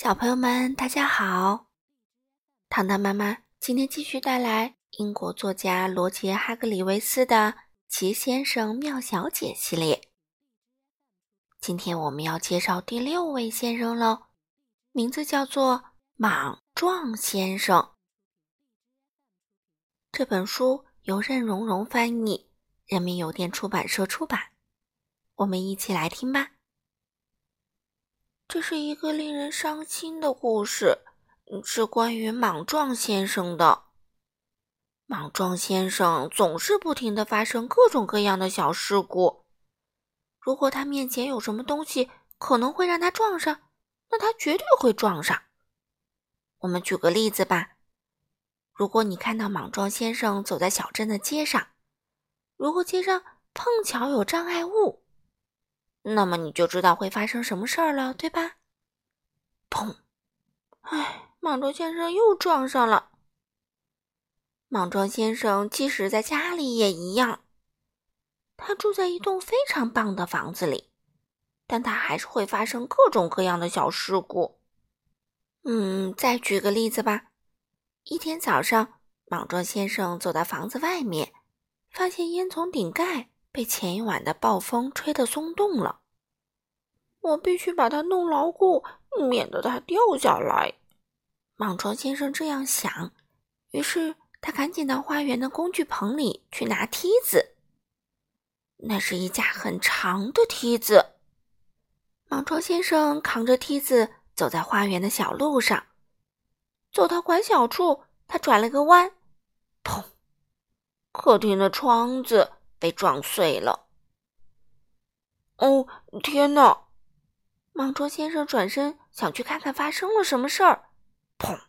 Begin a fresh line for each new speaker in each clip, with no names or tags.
小朋友们，大家好！糖糖妈妈今天继续带来英国作家罗杰·哈格里维斯的《奇先生妙小姐》系列。今天我们要介绍第六位先生喽，名字叫做莽撞先生。这本书由任溶溶翻译，人民邮电出版社出版。我们一起来听吧。这是一个令人伤心的故事，是关于莽撞先生的。莽撞先生总是不停的发生各种各样的小事故。如果他面前有什么东西可能会让他撞上，那他绝对会撞上。我们举个例子吧。如果你看到莽撞先生走在小镇的街上，如果街上碰巧有障碍物，那么你就知道会发生什么事儿了，对吧？砰！哎，莽撞先生又撞上了。莽撞先生即使在家里也一样，他住在一栋非常棒的房子里，但他还是会发生各种各样的小事故。嗯，再举个例子吧。一天早上，莽撞先生走到房子外面，发现烟囱顶盖。被前一晚的暴风吹得松动了，我必须把它弄牢固，免得它掉下来。莽撞先生这样想，于是他赶紧到花园的工具棚里去拿梯子。那是一架很长的梯子。莽撞先生扛着梯子走在花园的小路上，走到拐角处，他转了个弯，砰！客厅的窗子。被撞碎了！哦，天哪！莽撞先生转身想去看看发生了什么事儿。砰！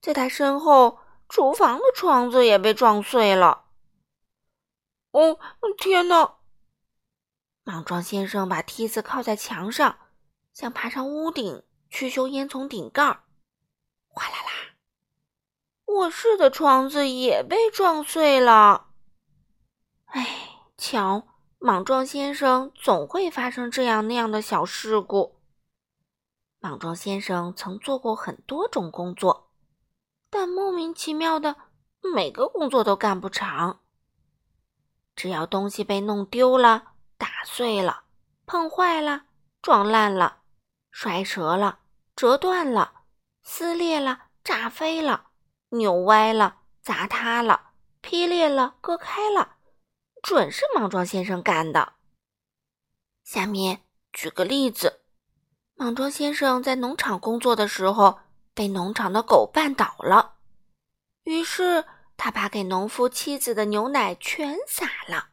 在他身后，厨房的窗子也被撞碎了。哦，天哪！莽撞先生把梯子靠在墙上，想爬上屋顶去修烟囱顶盖。哗啦啦！卧室的窗子也被撞碎了。哎，瞧，莽撞先生总会发生这样那样的小事故。莽撞先生曾做过很多种工作，但莫名其妙的每个工作都干不长。只要东西被弄丢了、打碎了、碰坏了、撞烂了、摔折了、折断了、撕裂了、炸飞了、扭歪了、砸塌了、劈裂了、割开了。准是莽撞先生干的。下面举个例子：莽撞先生在农场工作的时候，被农场的狗绊倒了，于是他把给农夫妻子的牛奶全洒了。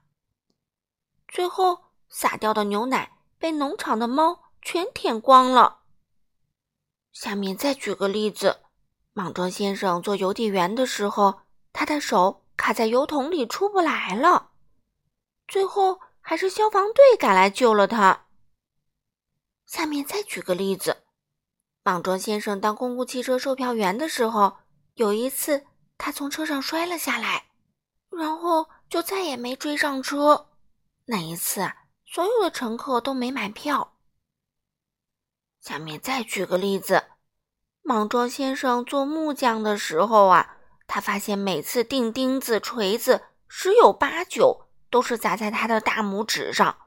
最后，洒掉的牛奶被农场的猫全舔光了。下面再举个例子：莽撞先生做邮递员的时候，他的手卡在油桶里出不来了。最后还是消防队赶来救了他。下面再举个例子：莽撞先生当公共汽车售票员的时候，有一次他从车上摔了下来，然后就再也没追上车。那一次，所有的乘客都没买票。下面再举个例子：莽撞先生做木匠的时候啊，他发现每次钉钉子、锤子十有八九。都是砸在他的大拇指上，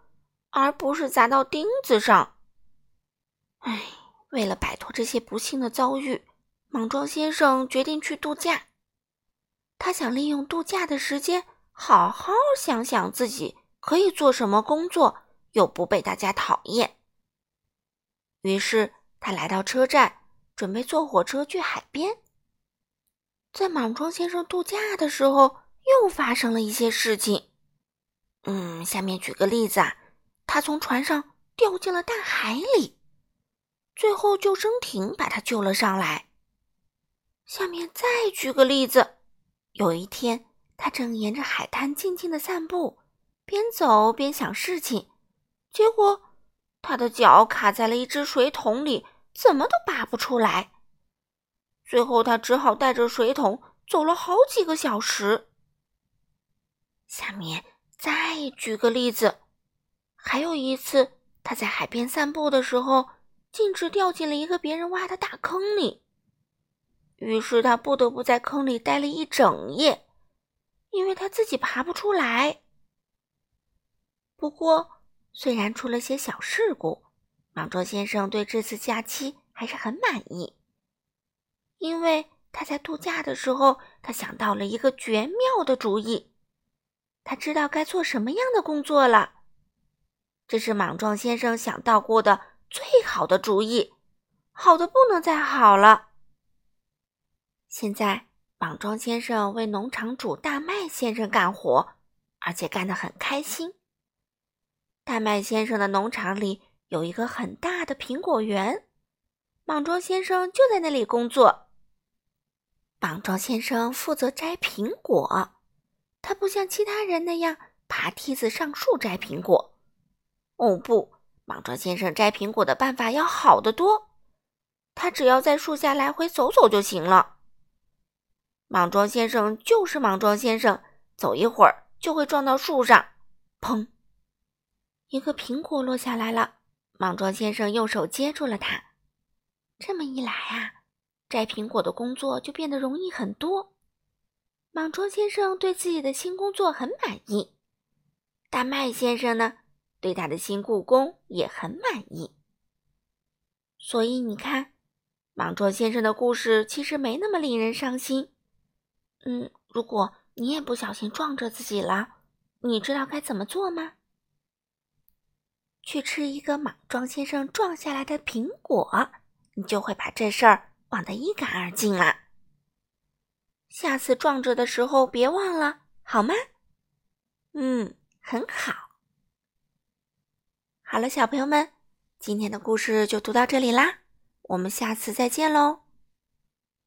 而不是砸到钉子上。唉，为了摆脱这些不幸的遭遇，莽撞先生决定去度假。他想利用度假的时间，好好想想自己可以做什么工作，又不被大家讨厌。于是他来到车站，准备坐火车去海边。在莽撞先生度假的时候，又发生了一些事情。嗯，下面举个例子啊，他从船上掉进了大海里，最后救生艇把他救了上来。下面再举个例子，有一天他正沿着海滩静静的散步，边走边想事情，结果他的脚卡在了一只水桶里，怎么都拔不出来。最后他只好带着水桶走了好几个小时。下面。再举个例子，还有一次，他在海边散步的时候，径直掉进了一个别人挖的大坑里。于是他不得不在坑里待了一整夜，因为他自己爬不出来。不过，虽然出了些小事故，莽撞先生对这次假期还是很满意，因为他在度假的时候，他想到了一个绝妙的主意。他知道该做什么样的工作了。这是莽撞先生想到过的最好的主意，好的不能再好了。现在，莽撞先生为农场主大麦先生干活，而且干得很开心。大麦先生的农场里有一个很大的苹果园，莽撞先生就在那里工作。莽撞先生负责摘苹果，他不像其他人那样爬梯子上树摘苹果。哦不，莽撞先生摘苹果的办法要好得多，他只要在树下来回走走就行了。莽撞先生就是莽撞先生，走一会儿就会撞到树上，砰！一个苹果落下来了。莽撞先生用手接住了它。这么一来啊，摘苹果的工作就变得容易很多。莽撞先生对自己的新工作很满意，大麦先生呢，对他的新故宫也很满意。所以你看，莽撞先生的故事其实没那么令人伤心。嗯，如果你也不小心撞着自己了，你知道该怎么做吗？去吃一个莽撞先生撞下来的苹果，你就会把这事儿忘得一干二净了。下次撞着的时候别忘了，好吗？嗯，很好。好了，小朋友们，今天的故事就读到这里啦，我们下次再见喽。